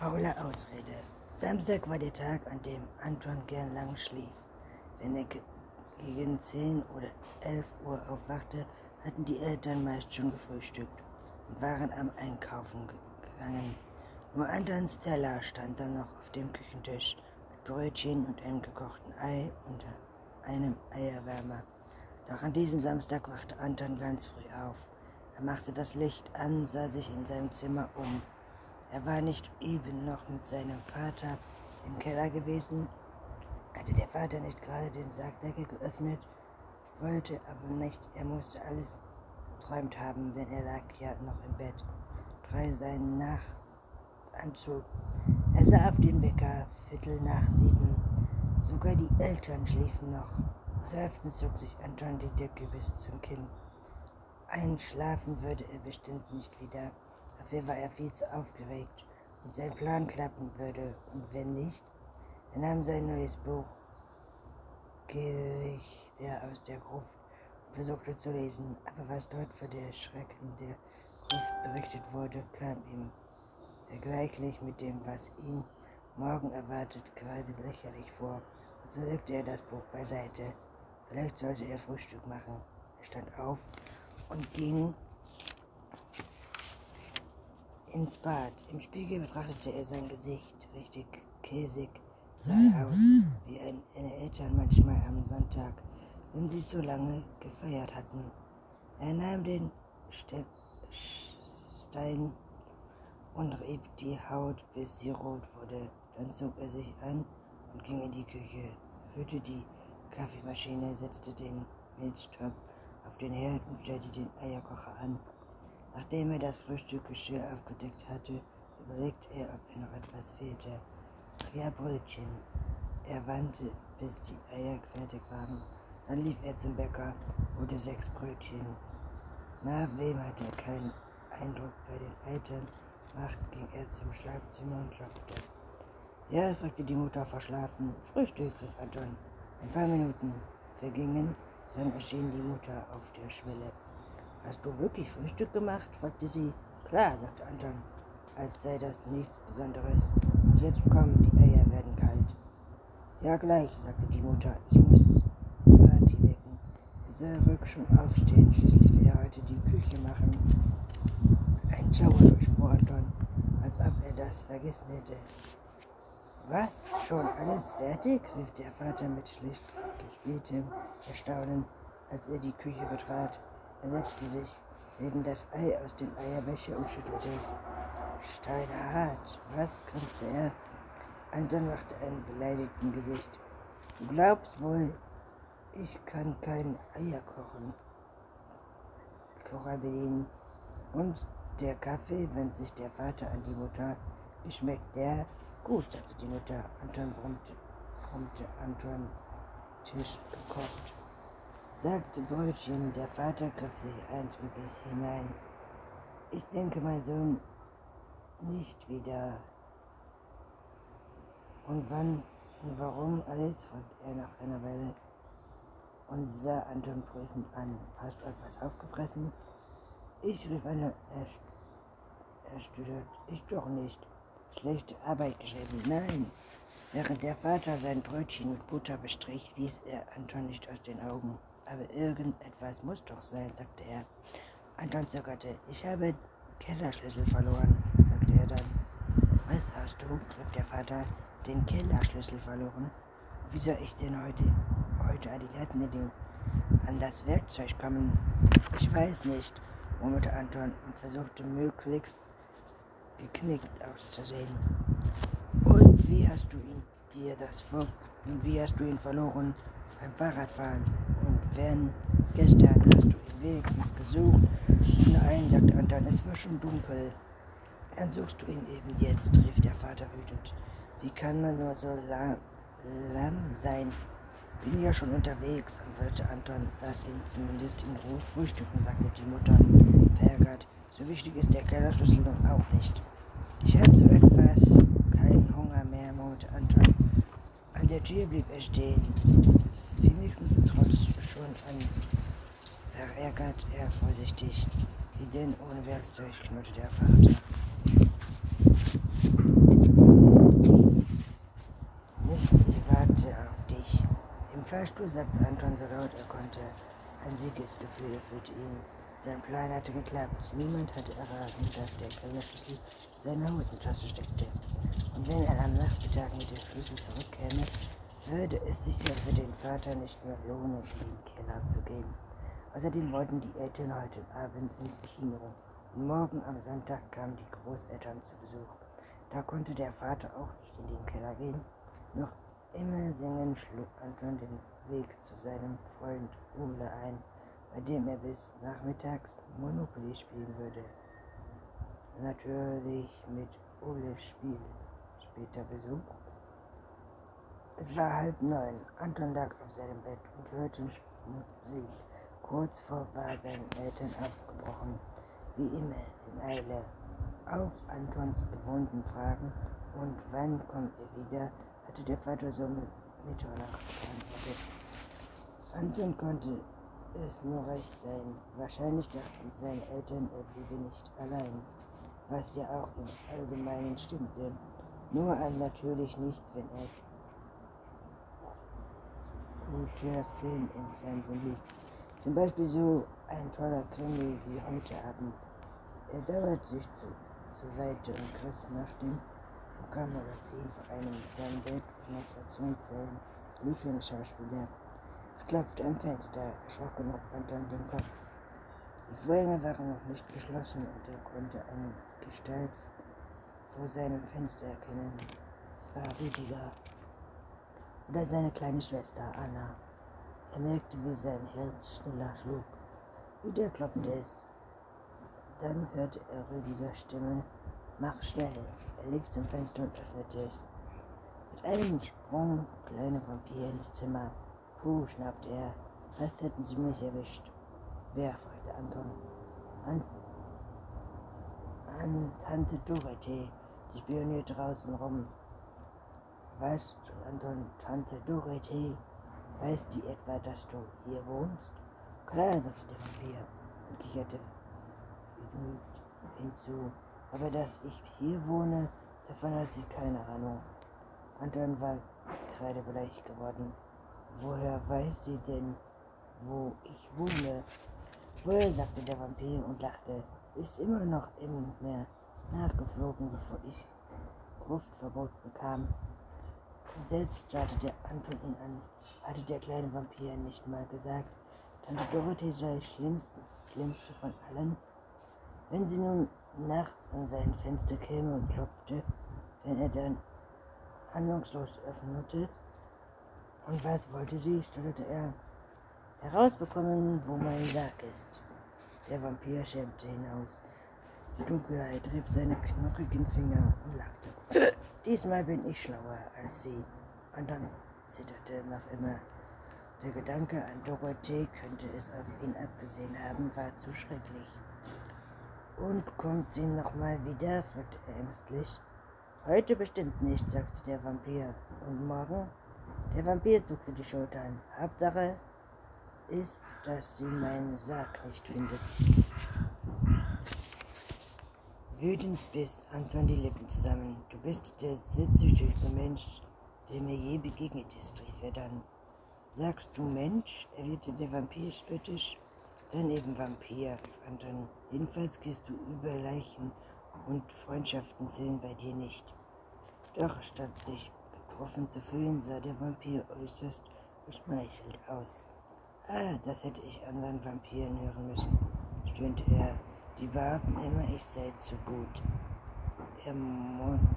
Faule Ausrede. Samstag war der Tag, an dem Anton gern lang schlief. Wenn er gegen 10 oder 11 Uhr aufwachte, hatten die Eltern meist schon gefrühstückt und waren am Einkaufen gegangen. Nur Antons Teller stand dann noch auf dem Küchentisch mit Brötchen und einem gekochten Ei unter einem Eierwärmer. Doch an diesem Samstag wachte Anton ganz früh auf. Er machte das Licht an, sah sich in seinem Zimmer um. Er war nicht eben noch mit seinem Vater im Keller gewesen, hatte der Vater nicht gerade den Sargdeckel geöffnet, wollte aber nicht, er musste alles träumt haben, denn er lag ja noch im Bett. Drei seinen Nachanzug. Er sah auf den Wecker, Viertel nach sieben. Sogar die Eltern schliefen noch. Seufzend zog sich Anton die Decke bis zum Kinn. Einschlafen würde er bestimmt nicht wieder. Dafür war er viel zu aufgeregt und sein Plan klappen würde. Und wenn nicht, er nahm sein neues Buch Gerichte aus der Gruft und versuchte zu lesen. Aber was dort für der Schrecken der Gruft berichtet wurde, kam ihm vergleichlich mit dem, was ihn morgen erwartet, gerade lächerlich vor. Und so legte er das Buch beiseite. Vielleicht sollte er Frühstück machen. Er stand auf und ging ins Bad. Im Spiegel betrachtete er sein Gesicht. Richtig käsig sah er aus, wie eine Eltern manchmal am Sonntag, wenn sie zu lange gefeiert hatten. Er nahm den Ste Stein und rieb die Haut, bis sie rot wurde. Dann zog er sich an und ging in die Küche, füllte die Kaffeemaschine, setzte den Milchtopf auf den Herd und stellte den Eierkocher an. Nachdem er das Frühstückgeschirr aufgedeckt hatte, überlegte er, ob er noch etwas fehlte. Ja, Brötchen. Er wandte, bis die Eier fertig waren. Dann lief er zum Bäcker, holte sechs Brötchen. Nach wem hat er keinen Eindruck bei den Eltern macht, ging er zum Schlafzimmer und klopfte. Ja, fragte die Mutter verschlafen. Frühstück, rief Anton. Ein paar Minuten vergingen, dann erschien die Mutter auf der Schwelle. Hast du wirklich Frühstück gemacht? fragte sie. Klar, sagte Anton, als sei das nichts Besonderes. Und jetzt kommen, die Eier werden kalt. Ja, gleich, sagte die Mutter. Ich muss Vati wecken. Er soll ruhig schon aufstehen, schließlich will er heute die Küche machen. Ein Schauer durchfuhr Anton, als ob er das vergessen hätte. Was? Schon alles fertig? rief der Vater mit schlicht gespieltem Erstaunen, als er die Küche betrat. Er setzte sich neben das Ei aus dem Eierbecher und schüttelte es. Steinhart, was? grinste er. Anton machte ein beleidigten Gesicht. Du glaubst wohl, ich kann kein Eier kochen. Korabin. Und der Kaffee, wendet sich der Vater an die Mutter. Wie schmeckt der? Gut, sagte die Mutter. Anton brummte, brummte Anton. Tisch gekocht. Sagte Brötchen, der Vater griff sich eindrücklich hinein. Ich denke, mein Sohn nicht wieder. Und wann und warum alles? fragte er nach einer Weile und sah Anton prüfend an. Hast du etwas aufgefressen? Ich rief eine erstüttert. Ich doch nicht schlechte Arbeit geschrieben. Nein. Während der Vater sein Brötchen mit Butter bestrich, ließ er Anton nicht aus den Augen. Aber irgendetwas muss doch sein, sagte er. Anton zögerte. Ich habe Kellerschlüssel verloren, sagte er dann. Was hast du? rief der Vater. Den Kellerschlüssel verloren? Wie soll ich denn heute, heute an die Leitnetting an das Werkzeug kommen? Ich weiß nicht, murmelte Anton und versuchte möglichst geknickt auszusehen. Und wie hast du ihn dir das vor? Und wie hast du ihn verloren? Beim Fahrradfahren. Wenn gestern hast du ihn wenigstens gesucht? Nein, sagte Anton, es war schon dunkel. Dann suchst du ihn eben jetzt, rief der Vater wütend. Wie kann man nur so lahm, lahm sein? Bin ja schon unterwegs, antwortete Anton. Lass ihn zumindest in Ruhe frühstücken, sagte die Mutter verärgert. So wichtig ist der Kellerschlüssel nun auch nicht. Ich habe so etwas keinen Hunger mehr, murmelte Anton. An der Tür blieb er stehen. Trotz schon an. verärgert er vorsichtig. Wie denn ohne Werkzeug, knurrte der Vater. Nicht, ich warte auf dich. Im Fahrstuhl sagte Anton so laut er konnte. Ein Siegesgefühl erfüllte ihn. Sein Plan hatte geklappt. Niemand hatte erraten, dass der kleine Schlüssel seine Hosentasche steckte. Und wenn er am Nachmittag mit dem Schlüssel zurückkäme, würde es sicher für den Vater nicht mehr lohnen, in den Keller zu gehen. Außerdem wollten die Eltern heute Abend ins Kino. Und morgen am Sonntag kamen die Großeltern zu Besuch. Da konnte der Vater auch nicht in den Keller gehen. Noch immer singend schlug Anton den Weg zu seinem Freund Ole ein, bei dem er bis nachmittags Monopoly spielen würde. Natürlich mit Ole Spiel. Später Besuch. Es war halb neun. Anton lag auf seinem Bett und hörte Musik. Kurz vor war seinen Eltern aufgebrochen, wie immer in Eile. Auf Antons gewohnten Fragen und wann kommt er wieder, hatte der Vater so mit Mitternacht geantwortet. Anton konnte es nur recht sein. Wahrscheinlich dachten seine Eltern, er bliebe nicht allein, was ja auch im Allgemeinen stimmte. Nur natürlich nicht, wenn er guter Film im Fernsehen liegt. Zum Beispiel so ein toller Krimi wie heute Abend. Er dauert sich zu, zur Seite und griff nach dem Programmmagazin vor einem und mit seinem Lieblingsschauspieler. Es klopfte am Fenster, erschrocken auf Anton den Kopf. Die Vorhänge waren noch nicht geschlossen und er konnte eine Gestalt vor seinem Fenster erkennen. Es war Rüdiger oder seine kleine Schwester Anna. Er merkte, wie sein Herz schneller schlug. Wieder klopfte es. Dann hörte er Rüdigers Stimme. Mach schnell. Er lief zum Fenster und öffnete es. Mit einem Sprung kleine Vampir ins Zimmer. Puh, schnappte er. Fast hätten sie mich erwischt. Wer? fragte Anton. An, an Tante Dorothee. Die spioniert draußen rum. Weißt du, Anton, Tante Dorothee, weiß die etwa, dass du hier wohnst? Klar, sagte der Vampir und kicherte hinzu. Aber dass ich hier wohne, davon hat sie keine Ahnung. Anton war kreidebleich geworden. Woher weiß sie denn, wo ich wohne? Woher, sagte der Vampir und lachte, ist immer noch im Meer nachgeflogen, bevor ich Gruftverbot bekam. Entsetzt starrte der Anton ihn an. Hatte der kleine Vampir nicht mal gesagt, Tante Dorothee sei schlimmste, schlimmste von allen? Wenn sie nun nachts an sein Fenster käme und klopfte, wenn er dann ahnungslos öffnete. Und was wollte sie? stotterte er. Herausbekommen, wo mein Sarg ist. Der Vampir schämte hinaus. Die Dunkelheit rieb seine knochigen Finger und lachte. Diesmal bin ich schlauer als sie. Und dann zitterte noch immer. Der Gedanke an Dorothee könnte es auf ihn abgesehen haben, war zu schrecklich. Und kommt sie nochmal wieder? fragte er ängstlich. Heute bestimmt nicht, sagte der Vampir. Und morgen? Der Vampir zuckte die Schultern. Hauptsache ist, dass sie meinen Sarg nicht findet. Wütend biss Anton die Lippen zusammen. Du bist der selbstsüchtigste Mensch, der mir je begegnet ist, rief er dann. Sagst du Mensch? erwiderte der Vampir spöttisch. Dann eben Vampir, rief Anton. Jedenfalls gehst du über Leichen und Freundschaften zählen bei dir nicht. Doch statt sich getroffen zu fühlen, sah der Vampir äußerst geschmeichelt aus. Ah, das hätte ich anderen Vampiren hören müssen, stöhnte er. Die behaupten immer, ich sei zu gut. Er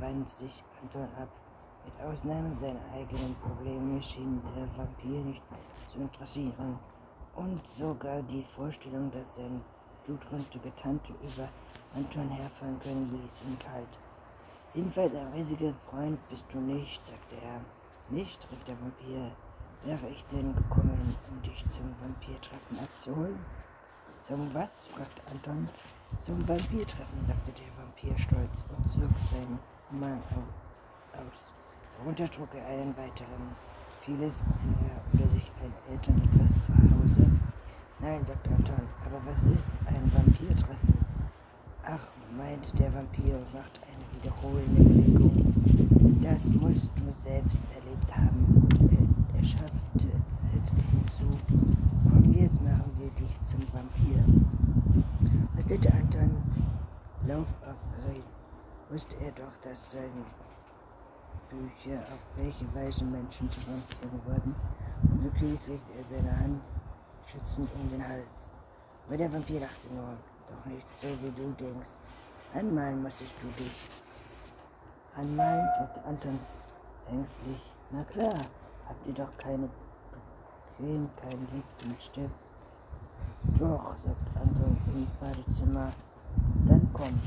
wand sich Anton ab. Mit Ausnahme seiner eigenen Probleme schien der Vampir nicht zu interessieren. Und sogar die Vorstellung, dass seine blutrünstige Tante über Anton herfahren können, ließ ihn kalt. Jedenfalls ein riesiger Freund bist du nicht, sagte er. Nicht, rief der Vampir. Wäre ich denn gekommen, um dich zum Vampirtreffen abzuholen? Zum was? fragte Anton. Zum Vampirtreffen, sagte der Vampir stolz und zog seinen Mann aus. Darunter trug er einen weiteren. Vieles er oder sich ein Eltern etwas zu Hause? Nein, sagte Anton, aber was ist ein Vampirtreffen? Ach, meinte der Vampir und machte eine wiederholende Bewegung. Das musst du selbst erlebt haben. Und er Er schaffte hinzu. Komm, jetzt machen wir dich zum Vampir. Als hätte Anton Lauf aufgeregt, wusste er doch, dass seine Bücher auf welche Weise Menschen zu Vampiren wurden, und wirklich legte er seine Hand schützend um den Hals. Aber der Vampir dachte nur, doch nicht so wie du denkst. Anmalen mussest du dich. Anmalen? fragte Anton ängstlich. Na klar, habt ihr doch keine Queen, kein Licht und Stift. Doch, sagt Anton im Badezimmer. Dann komm.